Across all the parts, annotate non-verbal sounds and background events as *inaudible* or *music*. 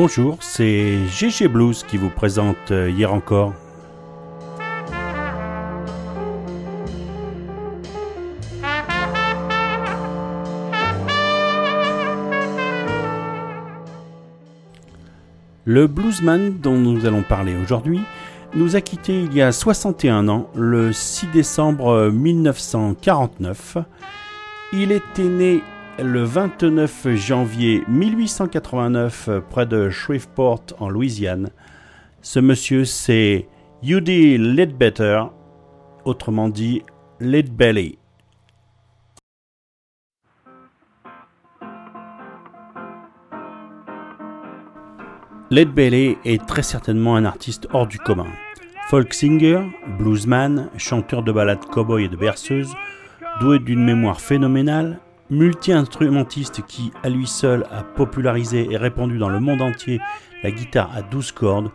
Bonjour, c'est GG Blues qui vous présente euh, hier encore. Le bluesman dont nous allons parler aujourd'hui nous a quittés il y a 61 ans, le 6 décembre 1949. Il était né le 29 janvier 1889 près de Shreveport en Louisiane. Ce monsieur c'est Judy Ledbetter, autrement dit Ledbelly. Ledbelly est très certainement un artiste hors du commun. Folk singer, bluesman, chanteur de ballades cowboy et de berceuse, doué d'une mémoire phénoménale, multi-instrumentiste qui, à lui seul, a popularisé et répandu dans le monde entier la guitare à 12 cordes,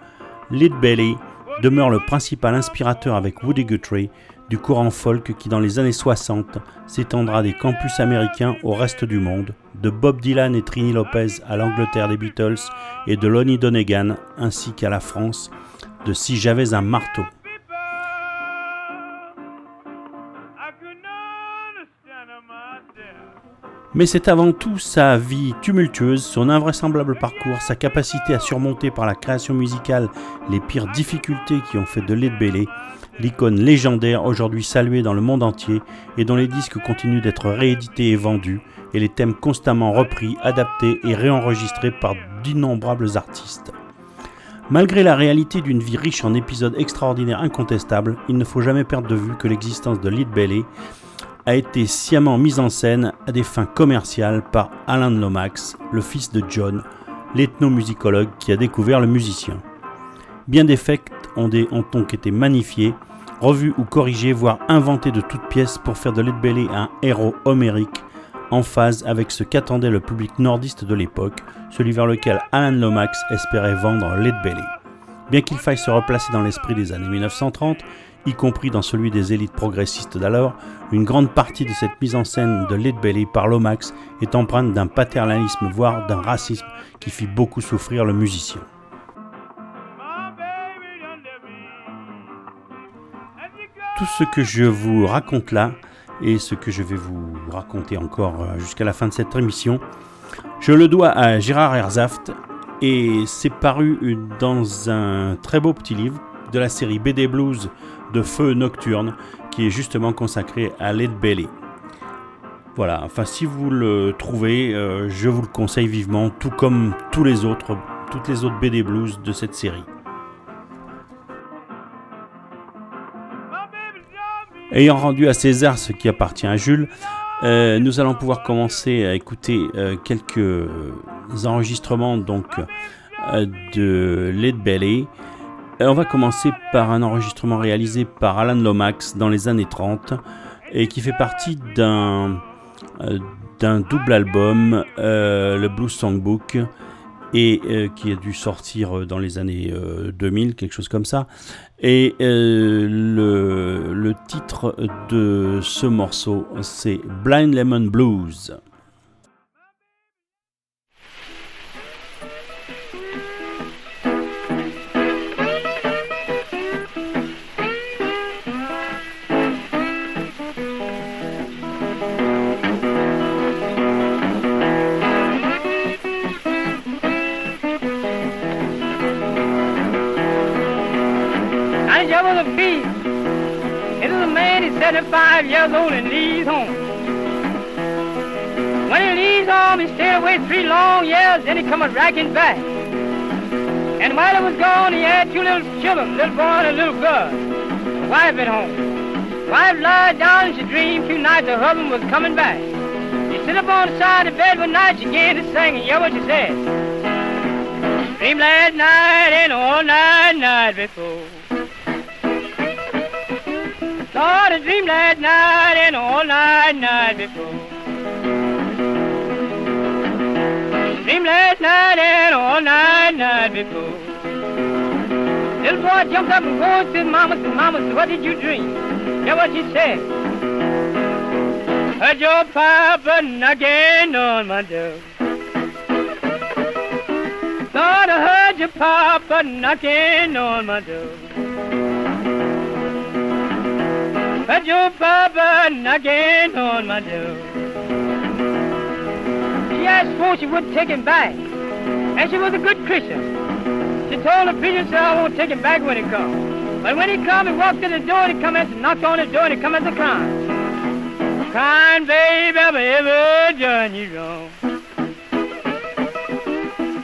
Lead Belly demeure le principal inspirateur avec Woody Guthrie du courant folk qui, dans les années 60, s'étendra des campus américains au reste du monde, de Bob Dylan et Trini Lopez à l'Angleterre des Beatles et de Lonnie Donegan ainsi qu'à la France, de Si j'avais un marteau. Mais c'est avant tout sa vie tumultueuse, son invraisemblable parcours, sa capacité à surmonter par la création musicale les pires difficultés qui ont fait de Led l'icône légendaire aujourd'hui saluée dans le monde entier et dont les disques continuent d'être réédités et vendus, et les thèmes constamment repris, adaptés et réenregistrés par d'innombrables artistes. Malgré la réalité d'une vie riche en épisodes extraordinaires incontestables, il ne faut jamais perdre de vue que l'existence de Lead Belly a été sciemment mise en scène à des fins commerciales par Alan Lomax, le fils de John, l'ethnomusicologue qui a découvert le musicien. Bien des faits ont, donc été magnifiés, revus ou corrigés, voire inventés de toutes pièces pour faire de Led Belly un héros homérique en phase avec ce qu'attendait le public nordiste de l'époque, celui vers lequel Alan Lomax espérait vendre Led Belly. Bien qu'il faille se replacer dans l'esprit des années 1930, y compris dans celui des élites progressistes d'alors, une grande partie de cette mise en scène de Led Belly par Lomax est empreinte d'un paternalisme, voire d'un racisme qui fit beaucoup souffrir le musicien. Tout ce que je vous raconte là, et ce que je vais vous raconter encore euh, jusqu'à la fin de cette émission, je le dois à Gérard Herzaft, et c'est paru dans un très beau petit livre de la série BD Blues de Feu Nocturne qui est justement consacré à Led Belly. Voilà, enfin si vous le trouvez, euh, je vous le conseille vivement, tout comme tous les autres, toutes les autres BD Blues de cette série. Ayant rendu à César ce qui appartient à Jules, euh, nous allons pouvoir commencer à écouter euh, quelques enregistrements donc de Led Belly. Euh, on va commencer par un enregistrement réalisé par Alan Lomax dans les années 30 et qui fait partie d'un euh, double album, euh, le Blues Songbook, et qui a dû sortir dans les années 2000, quelque chose comme ça. Et le, le titre de ce morceau, c'est Blind Lemon Blues. Five years old and leaves home. When he leaves home, he stayed away three long years, then he come a racking back. And while he was gone, he had two little children, little boy and a little girl. Wife at home. Wife lied down and she dreamed two nights her husband was coming back. She sit up on the side of bed one night, she began to sing, and hear what she said. Dream last night and all night, night before. Lord, I dreamed last night and all night, night before. Dreamed last night and all night, night before. Little boy jumped up and goes to mama, said, Mama, what did you dream? Hear what she said. Heard your papa knocking on my door. Thought I heard your papa knocking on my door. Heard your papa knocking on my door. She asked for she wouldn't take him back. And she was a good Christian. She told the preacher, said, I won't take him back when he comes. But when he come, he walked to the door, and he come and knocked on the door, and he come as a crying. Crying, have I ever done you wrong?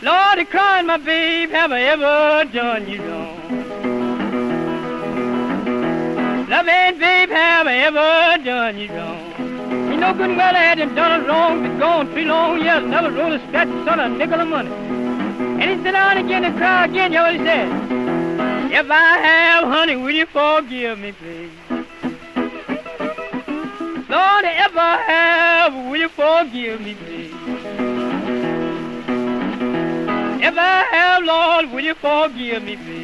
Lord, he crying, my babe, have I ever done you wrong? Loving babe, have I ever done you wrong? You know good well I hadn't done wrong, been gone three long years, never wrote a scratch, son a nickel of money. And he sit down again and cry again, you know he said? If I have, honey, will you forgive me, please? Lord, if I have, will you forgive me, please? If I have, Lord, will you forgive me, please?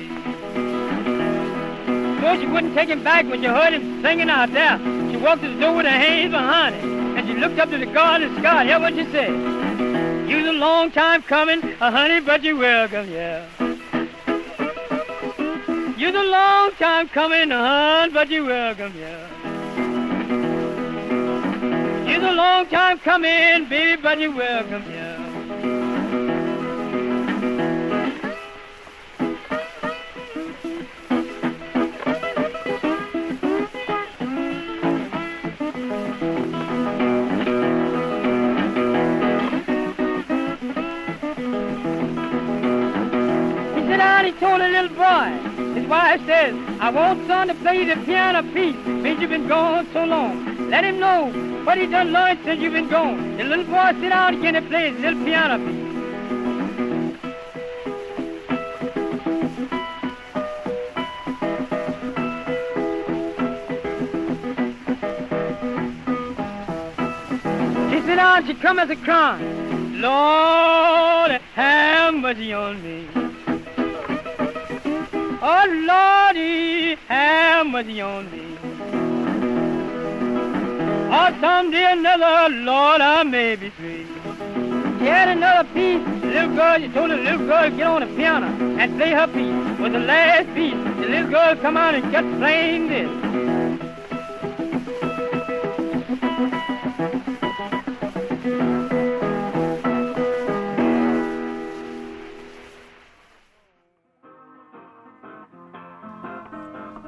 So she wouldn't take him back when you heard him singing out there. She walked to the door with her hands behind her, and she looked up to the of the sky. Hear what she said? You was a long time coming, uh, honey, but you're welcome, yeah. You was a long time coming, uh, hun, but you're welcome, yeah. You was a long time coming, baby, but you're welcome, yeah. Told a little boy, his wife says, I want son to play the piano piece since you've been gone so long. Let him know what he done learned since you've been gone. The little boy sit down again and play his little piano piece. She come as a crying. Lord, have mercy on me. Oh, Lordy, have mercy on me. Oh, someday another, Lord, I may be free. Had another piece. Little girl, she told the little girl to get on the piano and play her piece. Was the last piece. The little girl come out and kept playing this.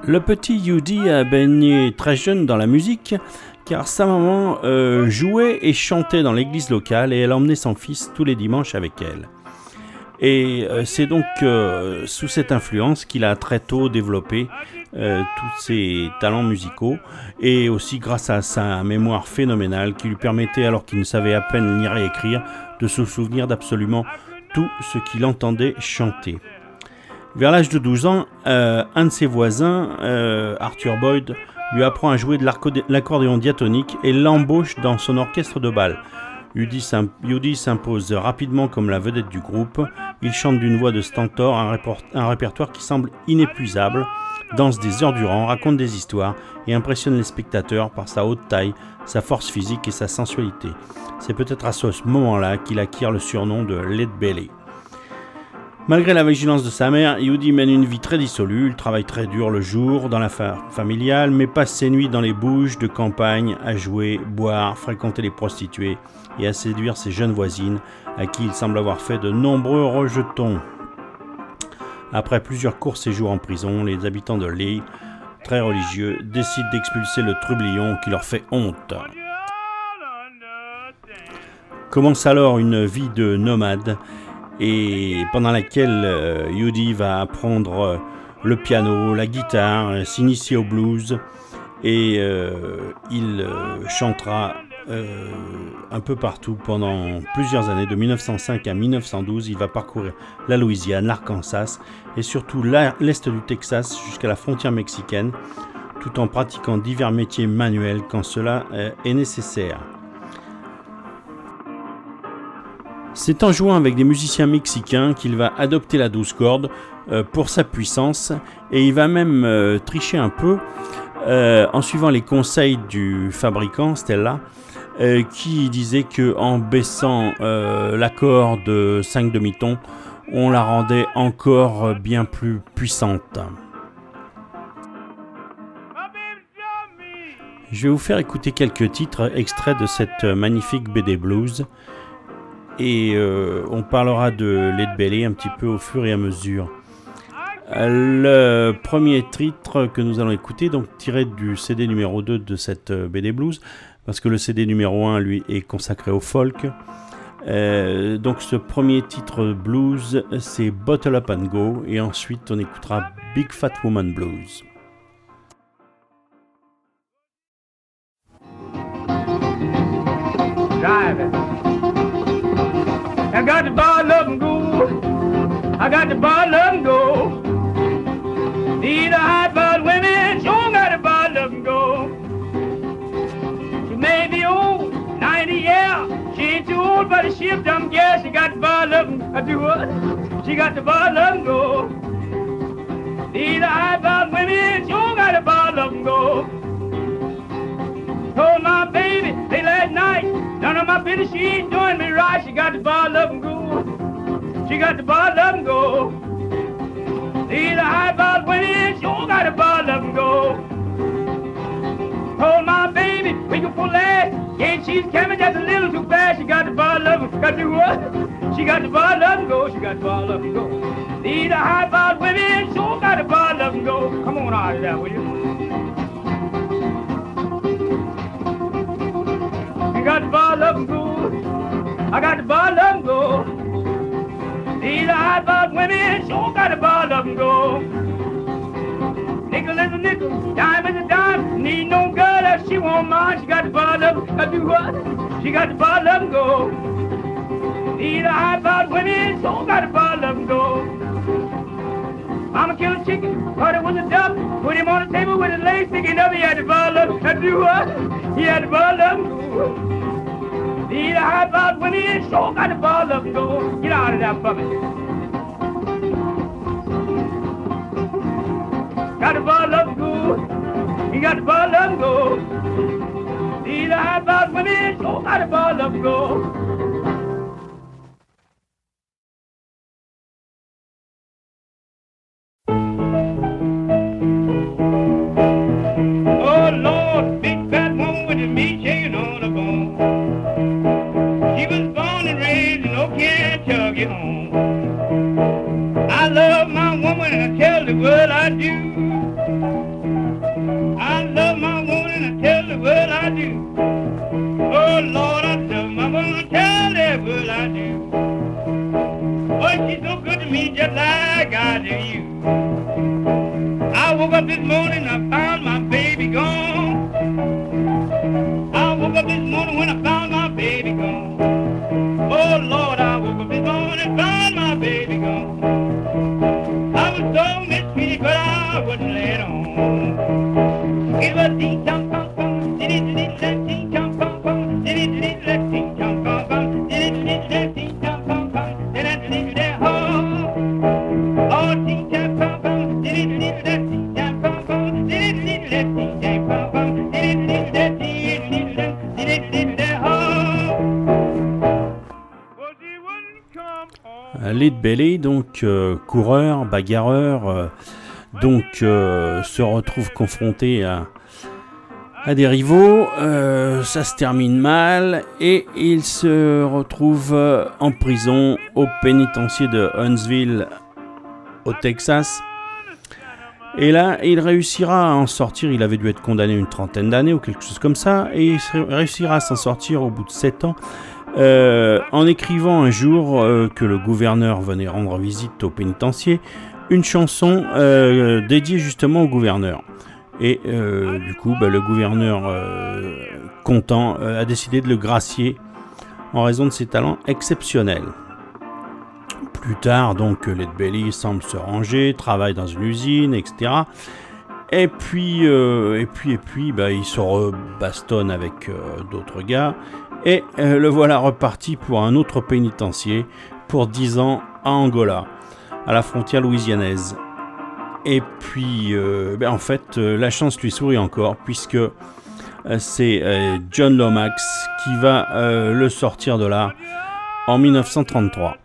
Le petit Yudi a baigné très jeune dans la musique car sa maman euh, jouait et chantait dans l'église locale et elle emmenait son fils tous les dimanches avec elle. Et euh, c'est donc euh, sous cette influence qu'il a très tôt développé tous ses talents musicaux et aussi grâce à sa mémoire phénoménale qui lui permettait, alors qu'il ne savait à peine lire et écrire, de se souvenir d'absolument tout ce qu'il entendait chanter. Vers l'âge de 12 ans, euh, un de ses voisins, euh, Arthur Boyd, lui apprend à jouer de l'accordéon diatonique et l'embauche dans son orchestre de bal. Yudi s'impose rapidement comme la vedette du groupe. Il chante d'une voix de stentor un, répertoire qui semble inépuisable, danse des heures durant, raconte des histoires et impressionne les spectateurs par sa haute taille, sa force physique et sa sensualité. C'est peut-être à ce moment-là qu'il acquiert le surnom de Led Belly. Malgré la vigilance de sa mère, Yudi mène une vie très dissolue. Il travaille très dur le jour dans la familiale, mais passe ses nuits dans les bouges de campagne à jouer, boire, fréquenter les prostituées et à séduire ses jeunes voisines, à qui il semble avoir fait de nombreux rejetons. Après plusieurs courts séjours en prison, les habitants de Lee, très religieux, décident d'expulser le trublion qui leur fait honte. Commence alors une vie de nomade et pendant laquelle euh, Yudi va apprendre euh, le piano, la guitare, euh, s'initier au blues et il chantera un peu partout pendant plusieurs années, de 1905 à 1912. Il va parcourir la Louisiane, l'Arkansas et surtout l'est du Texas jusqu'à la frontière mexicaine, tout en pratiquant divers métiers manuels quand cela est nécessaire. C'est en jouant avec des musiciens mexicains qu'il va adopter la douze cordes euh, pour sa puissance et il va même euh, tricher un peu euh, en suivant les conseils du fabricant Stella qui disait que en baissant l'accord de 5 demi-tons on la rendait encore bien plus puissante. Je vais vous faire écouter quelques titres extraits de cette magnifique BD Blues et euh, on parlera de Led Belly un petit peu au fur et à mesure. Le premier titre que nous allons écouter, donc tiré du CD numéro 2 de cette euh, BD Blues, parce que le CD numéro 1 lui est consacré au folk. Euh, donc ce premier titre blues, c'est Bottle Up and Go, et ensuite on écoutera Big Fat Woman Blues. I got to buy love and go. I got to buy love and go. Need a high blood women, sure got to buy love and go. She may be old, 90 yeah. She ain't too old, but she a dumb gal. She got to buy love and I do what? She got to buy love and go. Need a high blood women, sure got to buy love and go. Told my baby late last night, none of my business, she ain't doing me right. She got the bottle up and go. She got the bottle up and go. See the high ball in, sure got the bottle up and go. Told my baby, we can pull that. Yeah, she's coming just a little too fast. She got the bottle up and got the what? She got the bottle up and go. She got the bottle up and go. See the high ball went in, sure got the bottle up and go. Come on out of there, will you? Got the ball of good. I got the ball of good. These high ball women sure got the ball of good. Nickel is a nickel, dime is a dime. Need no girl if she won't mind. She got the ball of. I do what? She got the ball of good. These high ball women sure got the ball of good. Mama killed a chicken, thought it was a duck. Put him on the table with his legs sticking up. He had the ball up. I do what? He had the ball up. Need a high blood when he is sure got the ball up and go. Get out of that bucket. Got the ball up good. He got the ball up and go. Need a high blood when he is sure got the ball up and go. Donc euh, coureur, bagarreur, euh, donc euh, se retrouve confronté à, à des rivaux. ça se termine mal et il se retrouve en prison au pénitencier de Huntsville au Texas. Et là, il réussira à en sortir. Il avait dû être condamné une trentaine d'années ou quelque chose comme ça. Et il réussira à s'en sortir au bout de sept ans euh, en écrivant un jour euh, que le gouverneur venait rendre visite au pénitencier, une chanson euh, dédiée justement au gouverneur. Et du coup, bah, le gouverneur content a décidé de le gracier en raison de ses talents exceptionnels. Plus tard, donc, Led Belly semble se ranger, travaille dans une usine, etc. Et puis, et puis, et puis, il se rebastonne avec d'autres gars. Et euh, le voilà reparti pour un autre pénitencier pour 10 ans à Angola, à la frontière louisianaise. Et puis, euh, ben en fait, euh, la chance lui sourit encore, puisque c'est John Lomax qui va le sortir de là en 1933.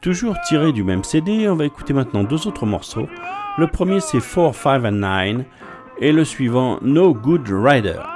Toujours tiré du même CD, on va écouter maintenant deux autres morceaux. Le premier c'est 4, 5 and 9 et le suivant No Good Rider.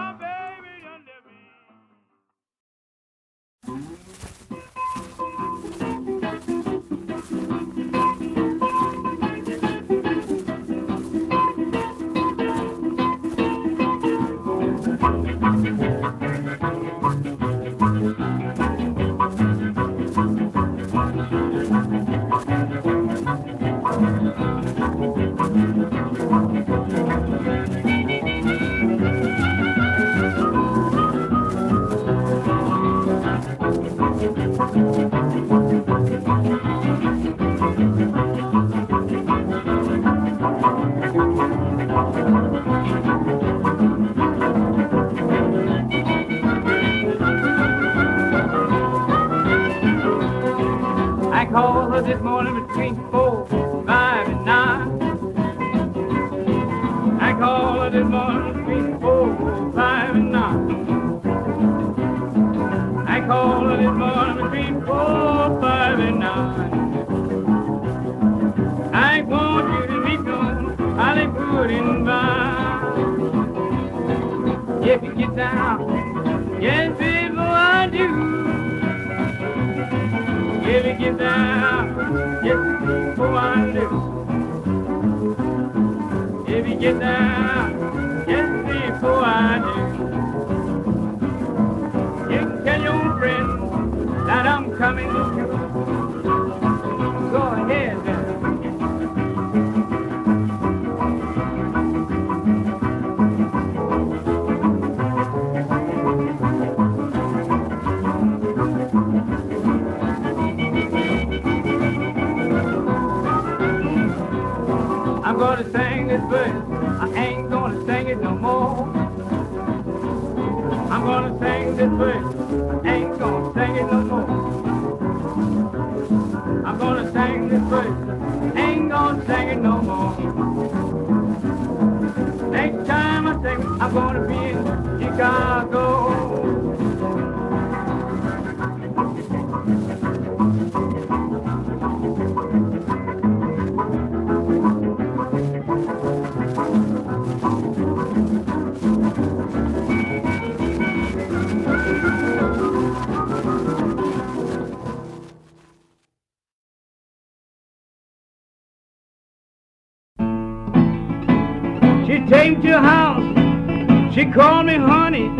She called me honey.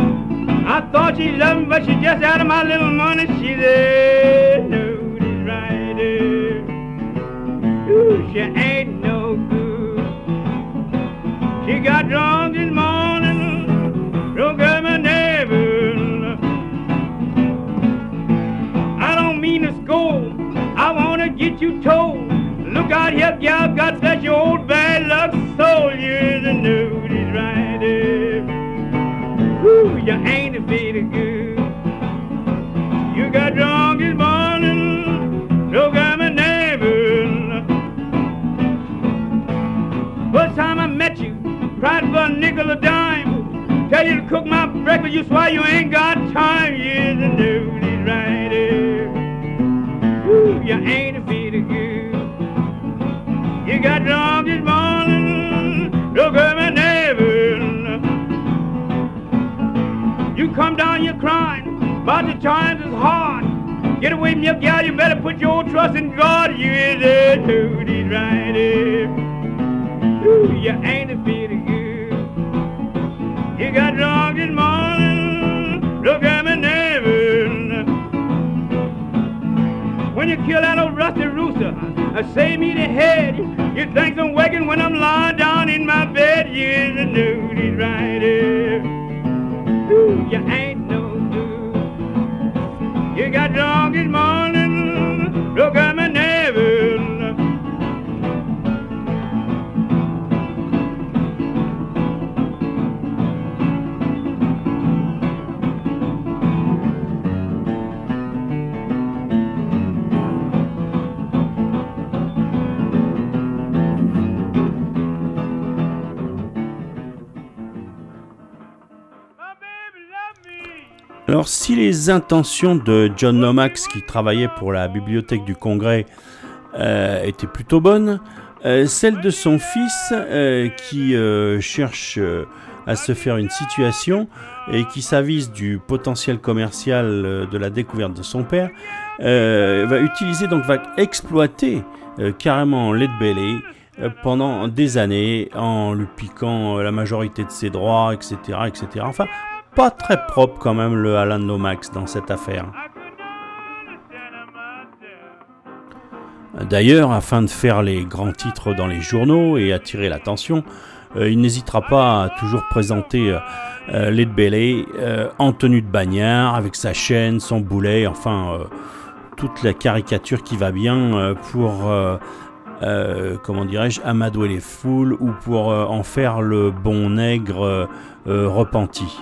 I thought she loved me, but she just out of my little money. She said, no, this right. Ooh, she ain't no good. She got drunk this morning, broke up my neighbor. I don't mean to scold. I want to get you told. Look out here, gal, God bless your old bad luck soul. You're the rider. You ain't a bit of good. You got drunk this morning, broke out my neighbor. First time I met you, cried for a nickel a dime. Tell you to cook my breakfast, you swear you ain't got time. You're the nobody's rider. Woo, you ain't a bit of good. You got drunk this morning, come down here crying, but the times is hard. Get away from your gal, you better put your trust in God. You is a duty right Ooh, you ain't a bit of good. You got drunk this morning, look at my neighbor. When you kill that old rusty rooster, I save me the head. You think I'm waking when I'm lying down in my bed. You're a duty rider. You ain't Si les intentions de John Lomax qui travaillait pour la bibliothèque du Congrès euh, étaient plutôt bonnes, euh, celles de son fils euh, qui cherche à se faire une situation et qui s'avise du potentiel commercial de la découverte de son père, va utiliser donc va exploiter carrément Led Belly pendant des années en lui piquant la majorité de ses droits, etc., etc. Enfin, pas très propre quand même le Alan Lomax dans cette affaire. D'ailleurs, afin de faire les grands titres dans les journaux et attirer l'attention, euh, il n'hésitera pas à toujours présenter euh, euh Belly euh, en tenue de bagnard, avec sa chaîne, son boulet, enfin toute la caricature qui va bien pour, comment dirais-je, amadouer les foules ou pour en faire le bon nègre repenti.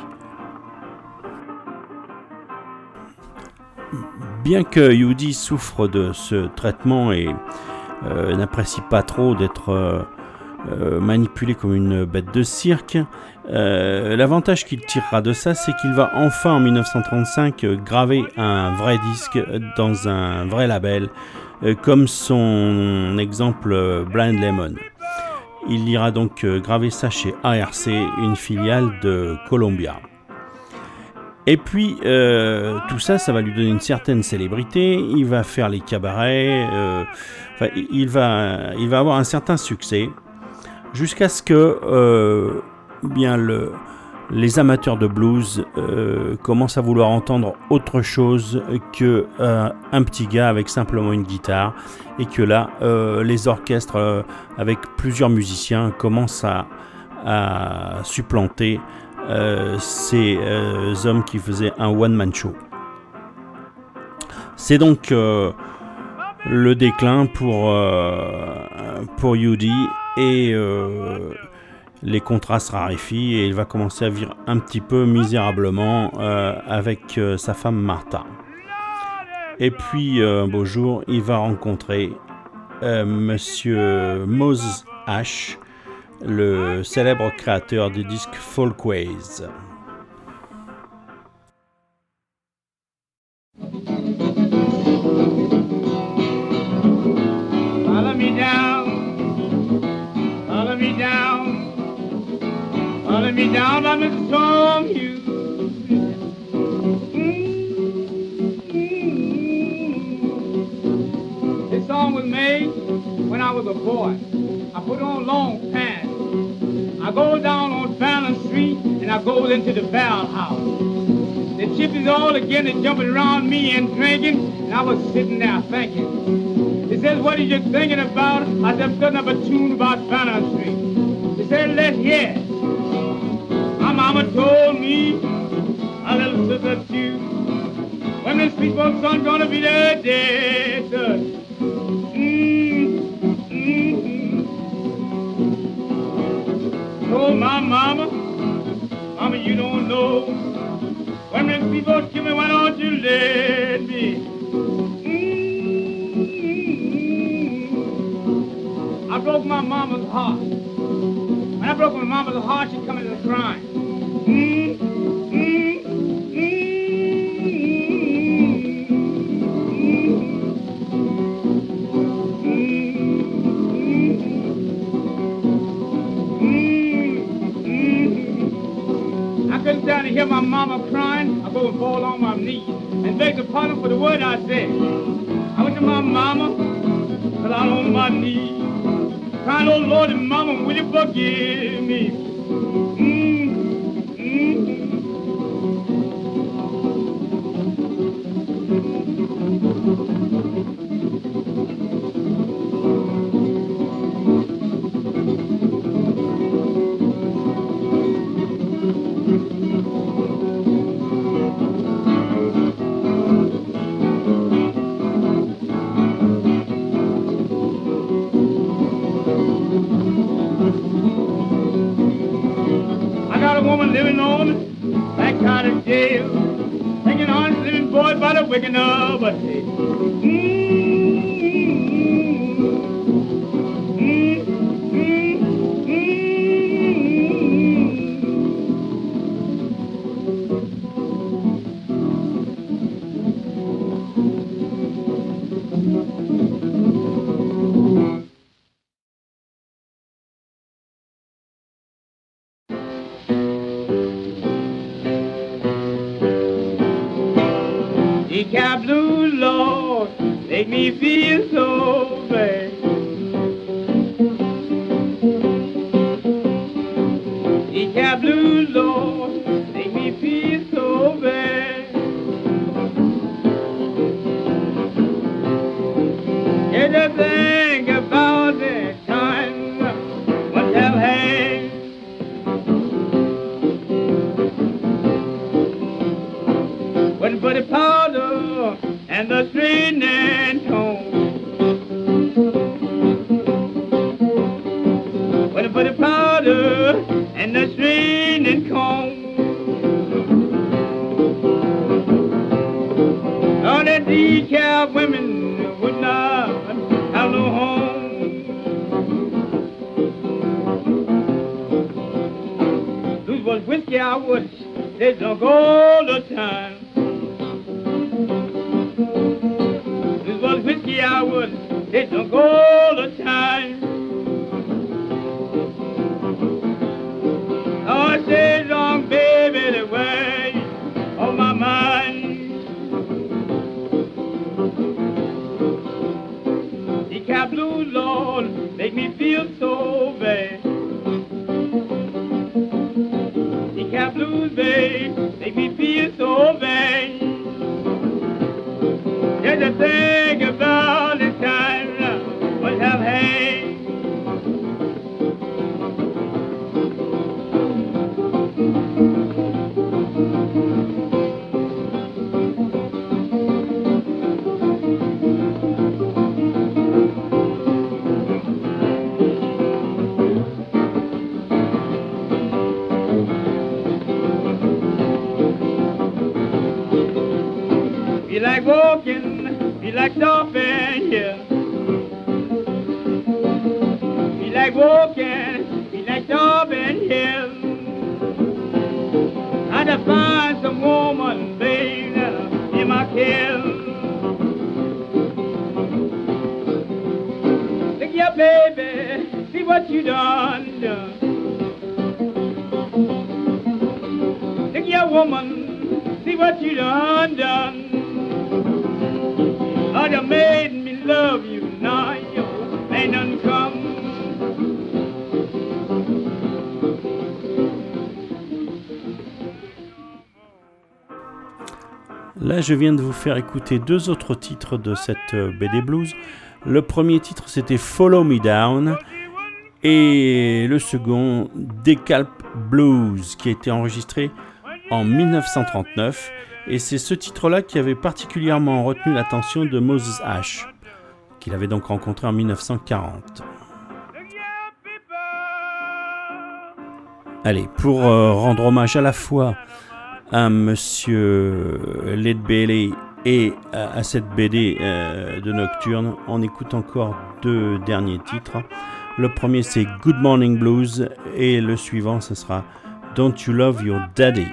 Bien que Yudi souffre de ce traitement et euh, n'apprécie pas trop d'être euh, euh, manipulé comme une bête de cirque, l'avantage qu'il tirera de ça, c'est qu'il va enfin en 1935 graver un vrai disque dans un vrai label, comme son exemple Blind Lemon. Il ira donc graver ça chez ARC, une filiale de Columbia. Et puis, euh, tout ça, ça va lui donner une certaine célébrité. Il va faire les cabarets. Euh, il, va, il va avoir un certain succès. Jusqu'à ce que euh, bien le, les amateurs de blues commencent à vouloir entendre autre chose que un petit gars avec simplement une guitare. Et que là, les orchestres avec plusieurs musiciens commencent à, à supplanter euh, ces euh, hommes qui faisaient un one-man show. C'est donc euh, le déclin pour, pour Yudi et les contrats se raréfient et il va commencer à vivre un petit peu misérablement avec sa femme Martha. Et puis un beau jour, il va rencontrer Monsieur Mose Ash, le célèbre créateur du disque Folkways. Storm you. This song was made when I was a boy. I put on long pants. I go down on Fallon Street and I go into the barrel house. The chippies all again they jumping around me and drinking, and I was sitting there thinking. He says, what are you thinking about? I said, putting up a tune about Fallon Street. He said, let's hear. My mama told me, a little sister too, when this people's son gonna be dead, dead. My mama, Mama, you don't know. When them people kill me, why don't you let me? Mm-hmm. I broke my mama's heart. When I broke my mama's heart, she come into the crying. Hear my mama crying, I go and fall on my knees and beg the pardon for the word I said. I went to my mama, fell out on my knees, crying, oh Lord and mama, will you forgive me? difícil. ele. É Je viens de vous faire écouter deux autres titres de cette euh, BD Blues. Le premier titre, c'était Follow Me Down. Et le second, Decalp Blues, qui a été enregistré en 1939. Et c'est ce titre-là qui avait particulièrement retenu l'attention de Moses H., qu'il avait donc rencontré en 1940. Allez, pour euh, rendre hommage à la fois à Monsieur Led Bailey et à, cette BD euh, de Nocturne. On écoute encore deux derniers titres. Le premier c'est Good Morning Blues et le suivant ce sera Don't You Love Your Daddy.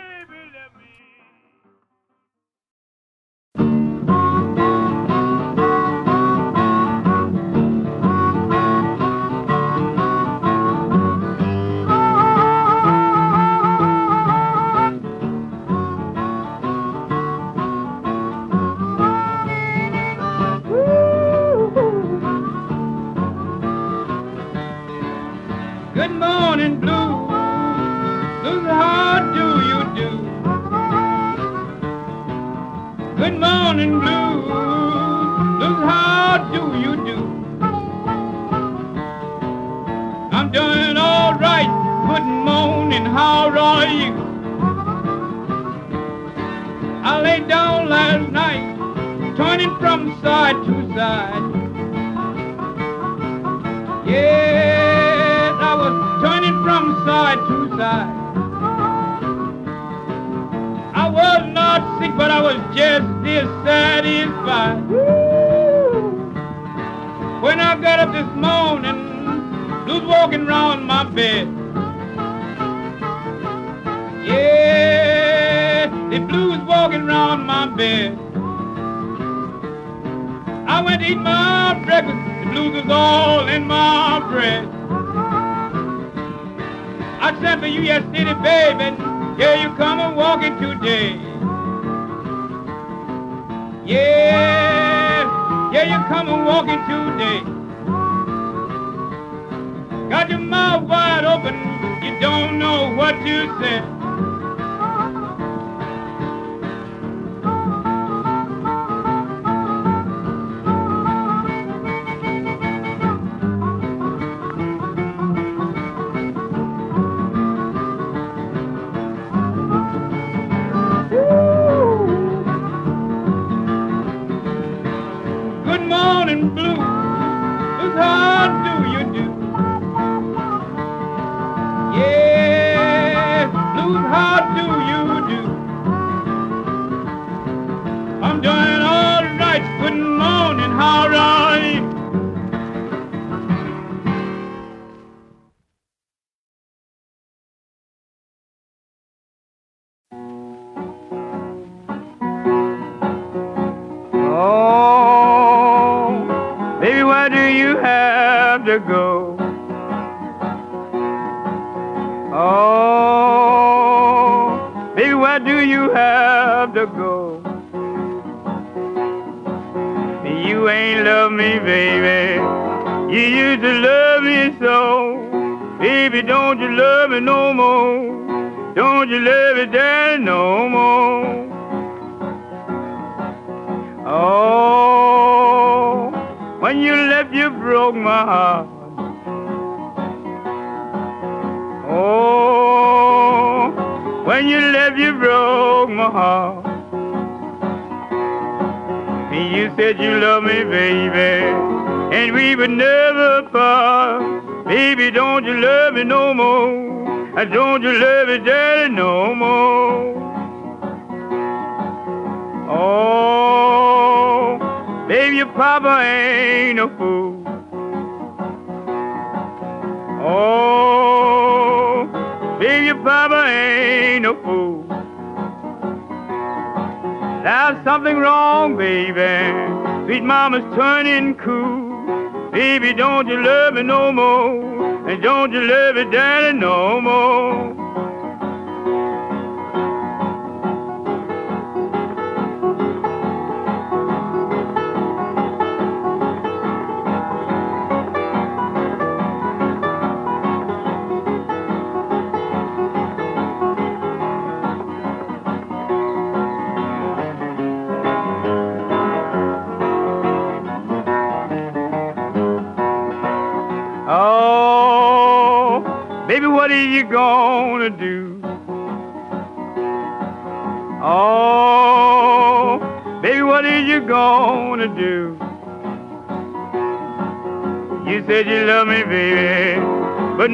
Don't know what Dave, your papa ain't a fool. Oh, Dave, your papa ain't a fool. There's something wrong, baby. Sweet mama's turning cool. Baby, don't you love me no more? And don't you love me, daddy, no more?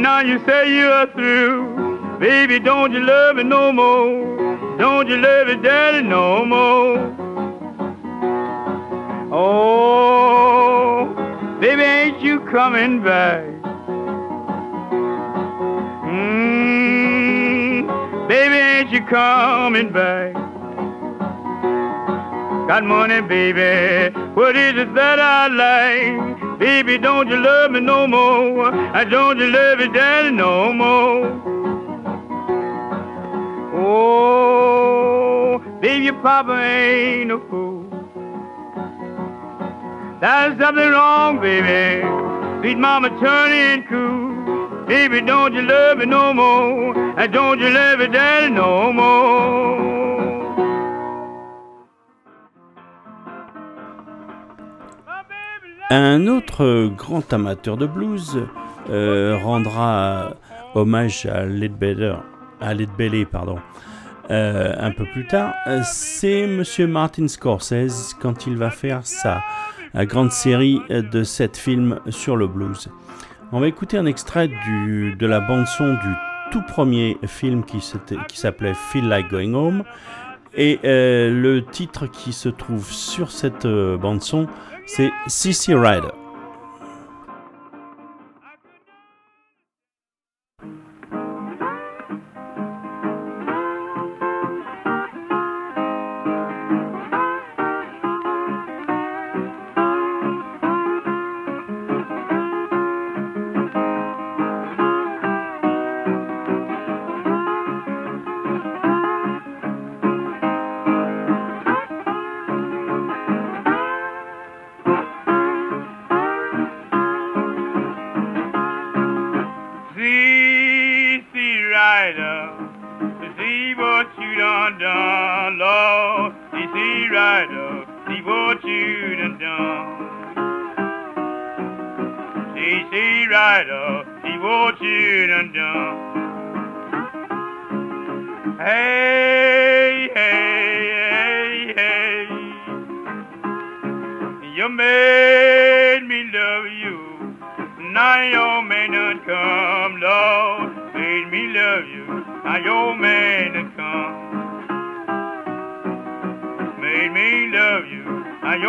Now you say you're through. Baby, don't you love me no more? Don't you love me, daddy, no more? Oh, baby, ain't you coming back? Mmm, Baby, ain't you coming back? Got money, baby. What is it that I like? Baby, don't you love me no more? I don't you love me, daddy, no more? Oh, baby, your papa ain't a fool. There's something wrong, baby. Sweet mama turning cool. Baby, don't you love me no more? And don't you love me, daddy, no more? Un autre grand amateur de blues euh, rendra hommage à Led Belly, pardon, euh, un peu plus tard. C'est Monsieur Martin Scorsese quand il va faire sa grande série de sept films sur le blues. On va écouter un extrait de la bande-son du tout premier film qui s'appelait Feel Like Going Home. Et euh, le titre qui se trouve sur cette bande-son, c'est CC Rider.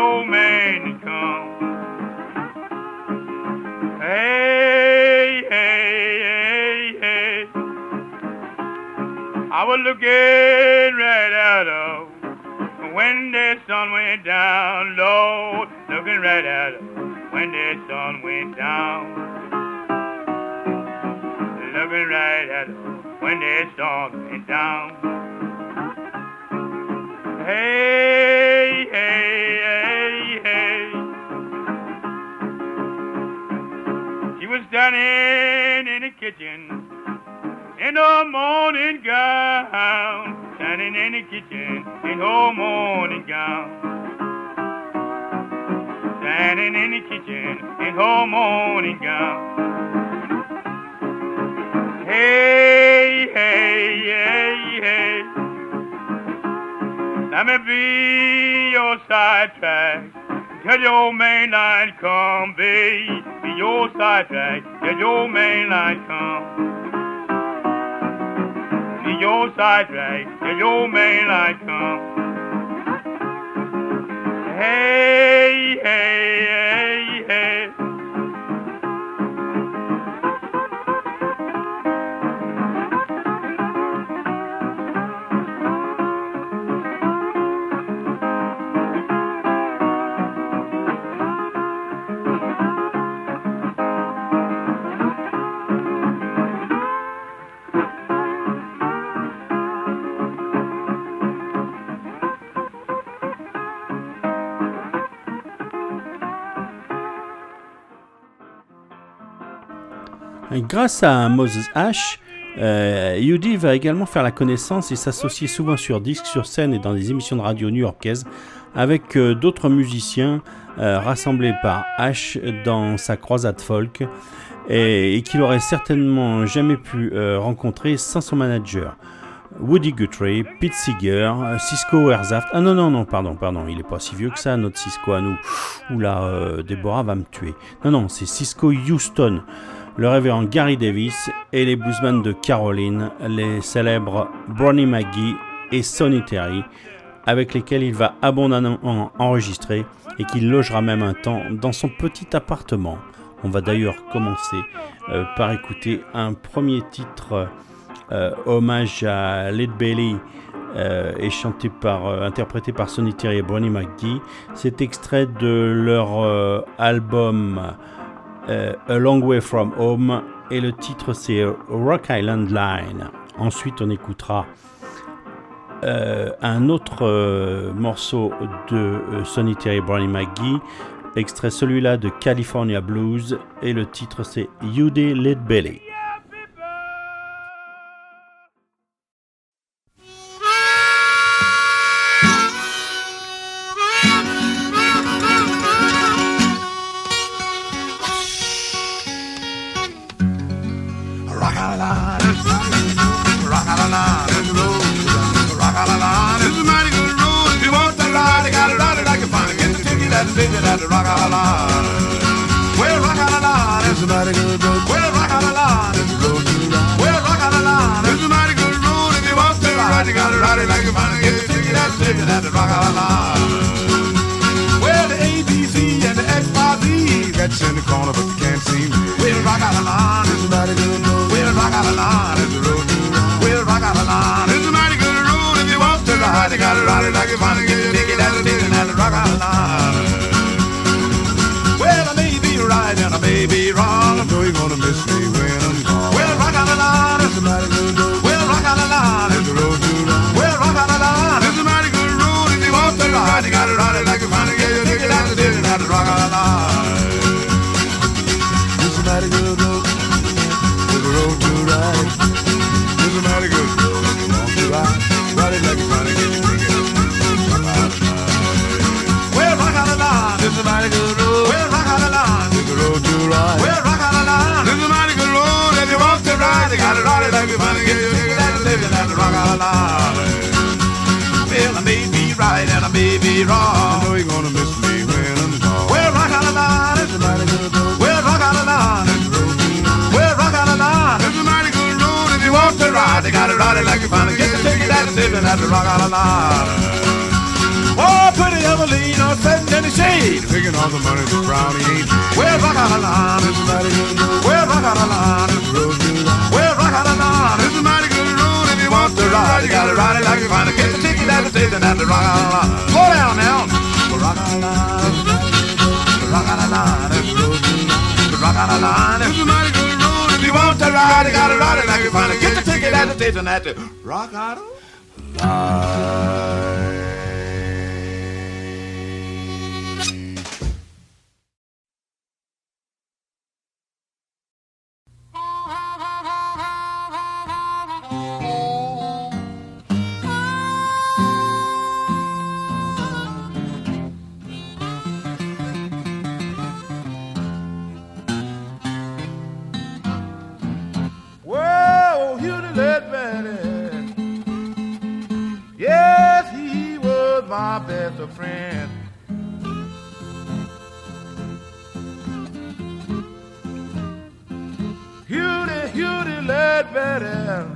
Your man done come. Hey, hey, hey, hey. I was looking right out of when the sun went down, Lord, looking right at her when the sun went down. Looking right at her when the sun went down. Hey, hey, hey, Standing in the kitchen in her morning gown standing in the kitchen in her morning gown. Standing in the kitchen in her morning gown. Hey, hey, hey, hey. Let me be your sidetrack. Till your main line come. Be your sidetrack. Till your main line come your sidetrack till your main line come. Hey, hey, hey, hey. Grâce à Moses Ash, euh, Yudi va également faire la connaissance et s'associer souvent sur disque, sur scène et dans des émissions de radio new-yorkaises avec euh, d'autres musiciens euh, rassemblés par Ash dans sa croisade folk et, qu'il aurait certainement jamais pu rencontrer sans son manager. Woody Guthrie, Pete Seeger, Cisco Herzhaft. Ah non, non, non, pardon, pardon, il est pas si vieux que ça, notre Cisco à nous. Oula, Deborah va me tuer. Non, non, c'est Cisco Houston le révérend Gary Davis et les bluesmen de Caroline, les célèbres Bronnie McGee et Sonny Terry, avec lesquels il va abondamment enregistrer et qu'il logera même un temps dans son petit appartement. On va d'ailleurs commencer euh, par écouter un premier titre euh, hommage à Led Belly euh, et chanté par, interprété par Sonny Terry et Bronnie McGee. C'est extrait de leur album euh, A Long Way From Home et le titre c'est Rock Island Line. Ensuite on écoutera euh, un autre euh, morceau de Sonny Terry Brownie McGee, extrait celui-là de California Blues et le titre c'est You Day Lead Belly. figured out to rock a lot. Well, rock a lot is a mighty good road. Well, rock a lot is a road to ride. Well, rock a lot is a mighty good road. If you want to ride, you gotta ride it like a mighty good ticket. That's figured out to rock a lot. Well, the ABC and the XYZ, that's in the corner, but you can't see me. Well, rock a lot is a mighty good road. Well, rock a lot is a road to ride. Well, rock a lot is a mighty good road. If you want to ride, you gotta ride it like a mighty good ticket. That's figured out to rock a lot. Sitting at the rock out of. Oh, pretty Evelina sitting in the shade, picking all the money that Brownie ain't. Where's rock out of line? It's a mighty good. Where's rock out of line? A road to Where's rock out of line? It's a mighty good road. If you want to ride, you gotta ride it like you find a Get the ticket at the station at the rock out of line. Slow down now. The rock out of line. The rock out of line. Road to The rock out of line. It's a mighty good road. If you want to ride, you gotta ride it like you find a Get the ticket at the station at the rock out of I best of friend. Hughie, Hughie Ledbetter.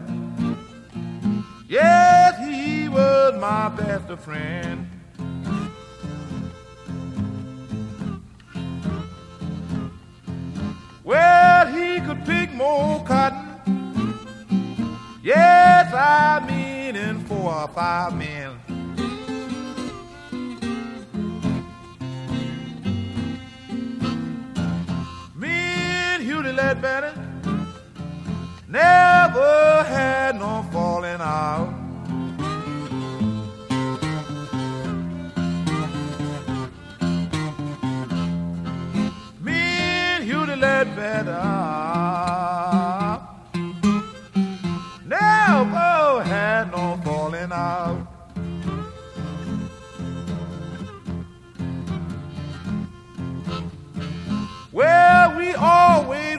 Yes, he was my best of friend. Well, he could pick more cotton. Yes, I mean in four or five men. Ledbetter never had no falling out. Me and Huddie led better.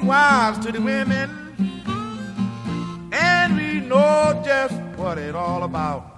wives to the women, and we know just what it all about.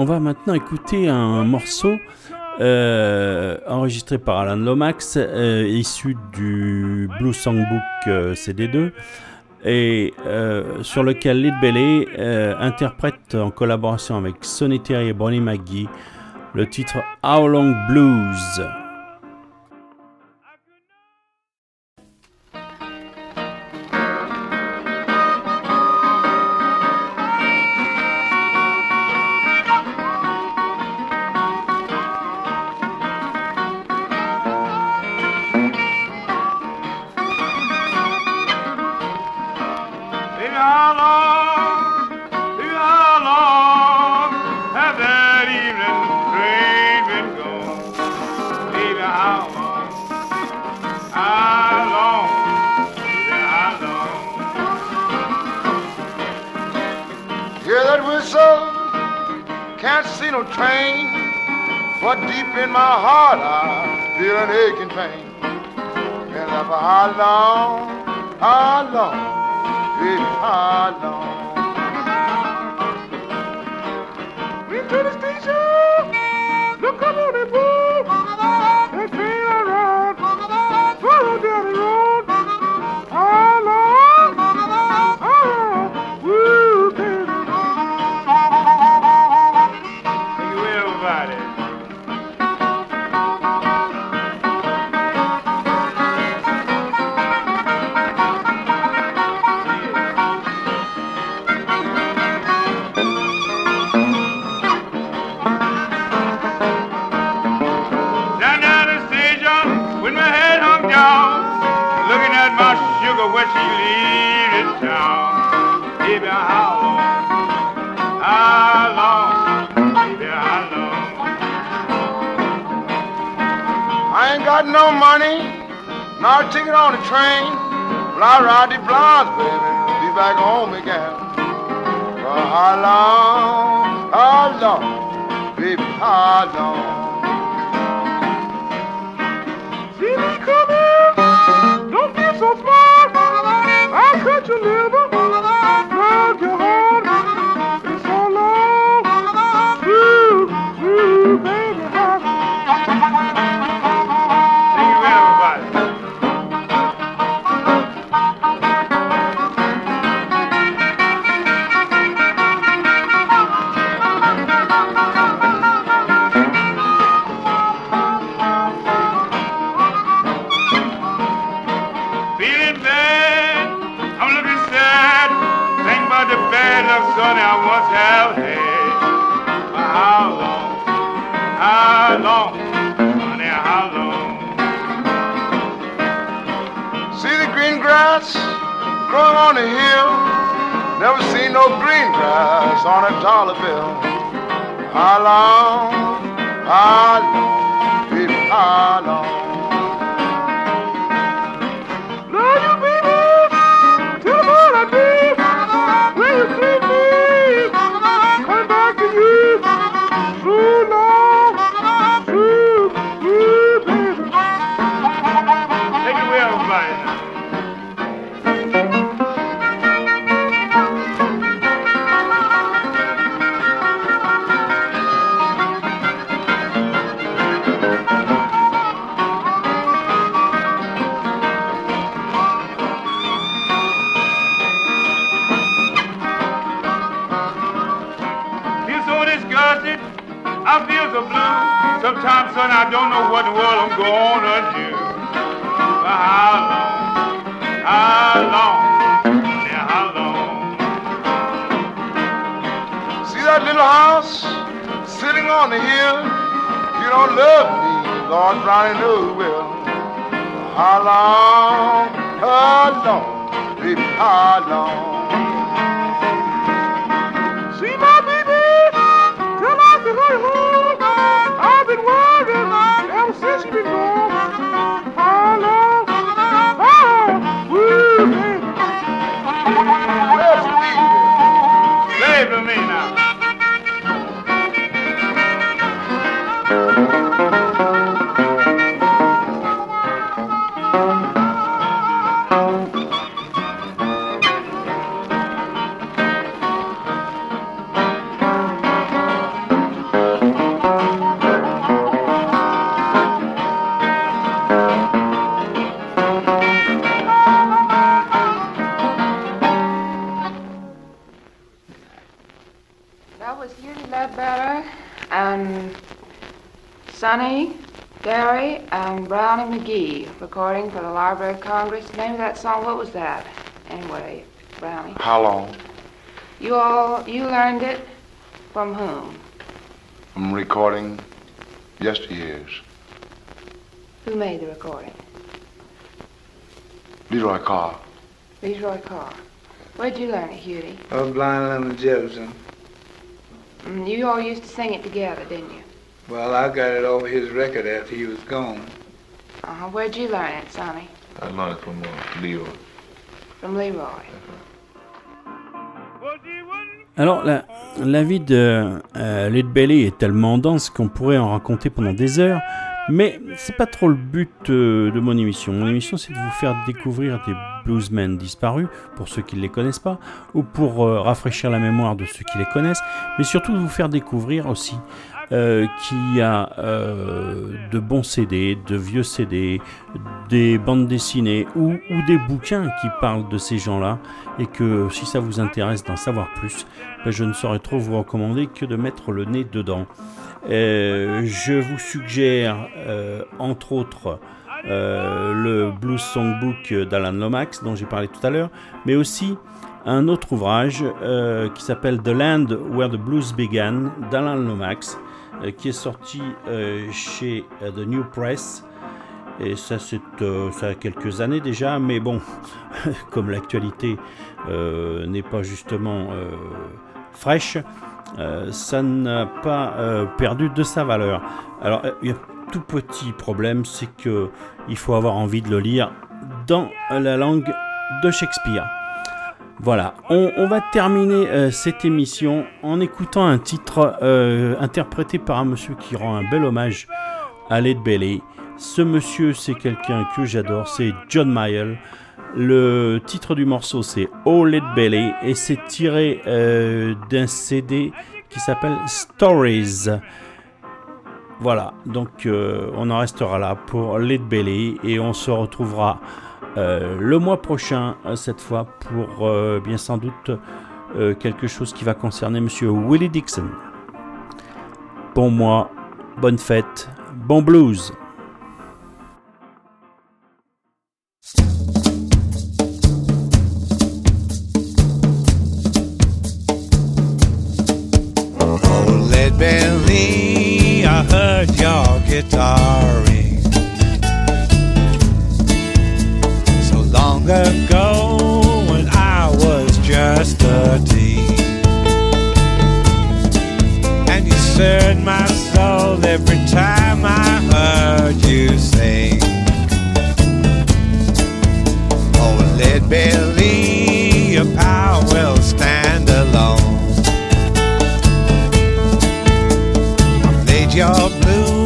On va maintenant écouter un morceau euh, enregistré par Alan Lomax, euh, issu du Blue Songbook euh, CD2, et sur lequel Lid Belly interprète en collaboration avec Sonny Terry et Bonnie McGee le titre How Long Blues. Cardi Blanche, baby. Be back home again. Ah. Lord Brownie knew well how long, how long, how long. Sonny, Gary, and Brownie McGee recording for the Library of Congress. The name of that song, what was that? Anyway, Brownie. How long? You all, you learned it from whom? I'm recording yesteryears. Who made the recording? Leroy Carr. Leroy Carr. Where'd you learn it, Hughie? Oh, blind little Jefferson. Mm, you all used to sing it together, didn't you? Well, I got it his record after he was gone. Uh-huh. Where'd you learn it, Sonny? I learned it from. Uh, from Alors, la, la vie de euh, Belly est tellement dense qu'on pourrait en raconter pendant des heures, mais c'est pas trop le but euh, de mon émission. Mon émission, c'est de vous faire découvrir des bluesmen disparus, pour ceux qui ne les connaissent pas, ou pour euh, rafraîchir la mémoire de ceux qui les connaissent, mais surtout de vous faire découvrir aussi euh, qu'il y a euh, de bons CD, de vieux CD, des bandes dessinées ou, des bouquins qui parlent de ces gens-là, et que si ça vous intéresse d'en savoir plus, ben, je ne saurais trop vous recommander que de mettre le nez dedans. Euh, je vous suggère, entre autres, le Blues Songbook d'Alan Lomax, dont j'ai parlé tout à l'heure, mais aussi un autre ouvrage qui s'appelle The Land Where the Blues Began d'Alan Lomax, qui est sorti euh, chez euh, The New Press. Et ça, c'est, euh, ça a quelques années déjà, mais bon, *laughs* comme l'actualité euh, n'est pas justement euh, fraîche, euh, ça n'a pas euh, perdu de sa valeur. Alors, euh, il y a un tout petit problème, c'est que il faut avoir envie de le lire dans la langue de Shakespeare. Voilà, on, va terminer euh, cette émission en écoutant un titre euh, interprété par un monsieur qui rend un bel hommage à Led Belly. Ce monsieur, c'est quelqu'un que j'adore, c'est John Mayall. Le titre du morceau, c'est Oh Led Belly et c'est tiré euh, d'un CD qui s'appelle Stories. Voilà, donc on en restera là pour Led Belly et on se retrouvera le mois prochain, euh, cette fois, pour euh, bien sans doute euh, quelque chose qui va concerner Monsieur Willie Dixon. Bon mois, bonne fête, bon blues. Long ago when I was just a teen. And you stirred my soul every time I heard you sing. Oh, Lead Belly, your power will stand alone. I Played your blues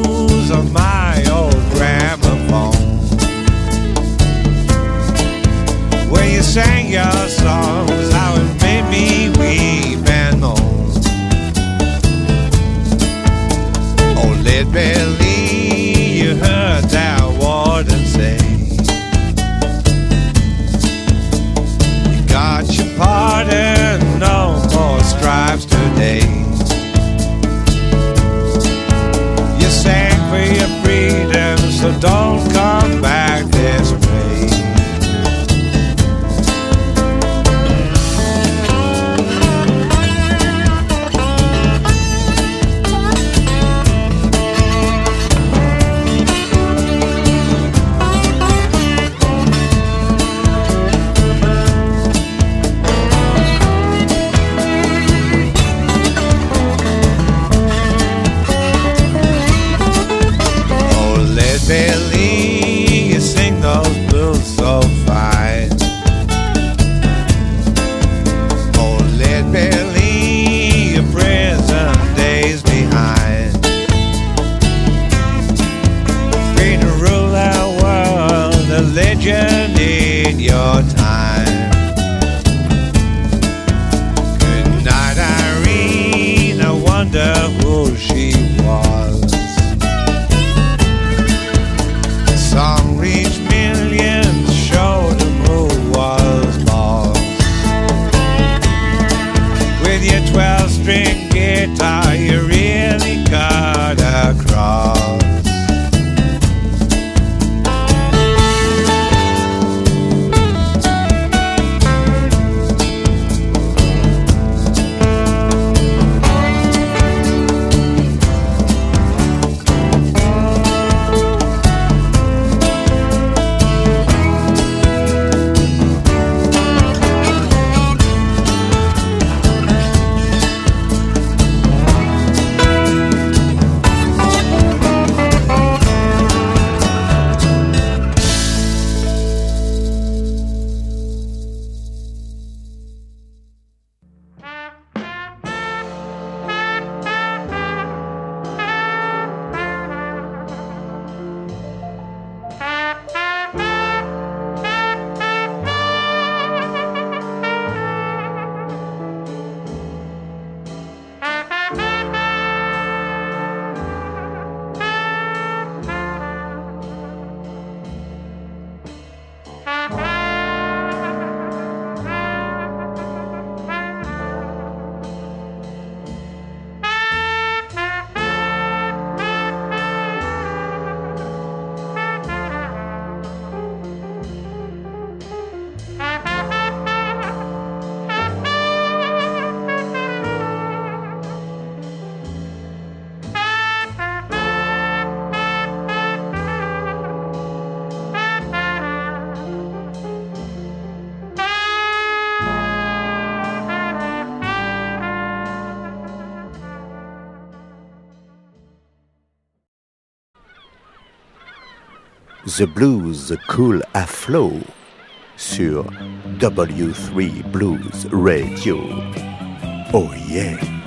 The Blues Cool à Flow sur W3 Blues Radio. Oh yeah!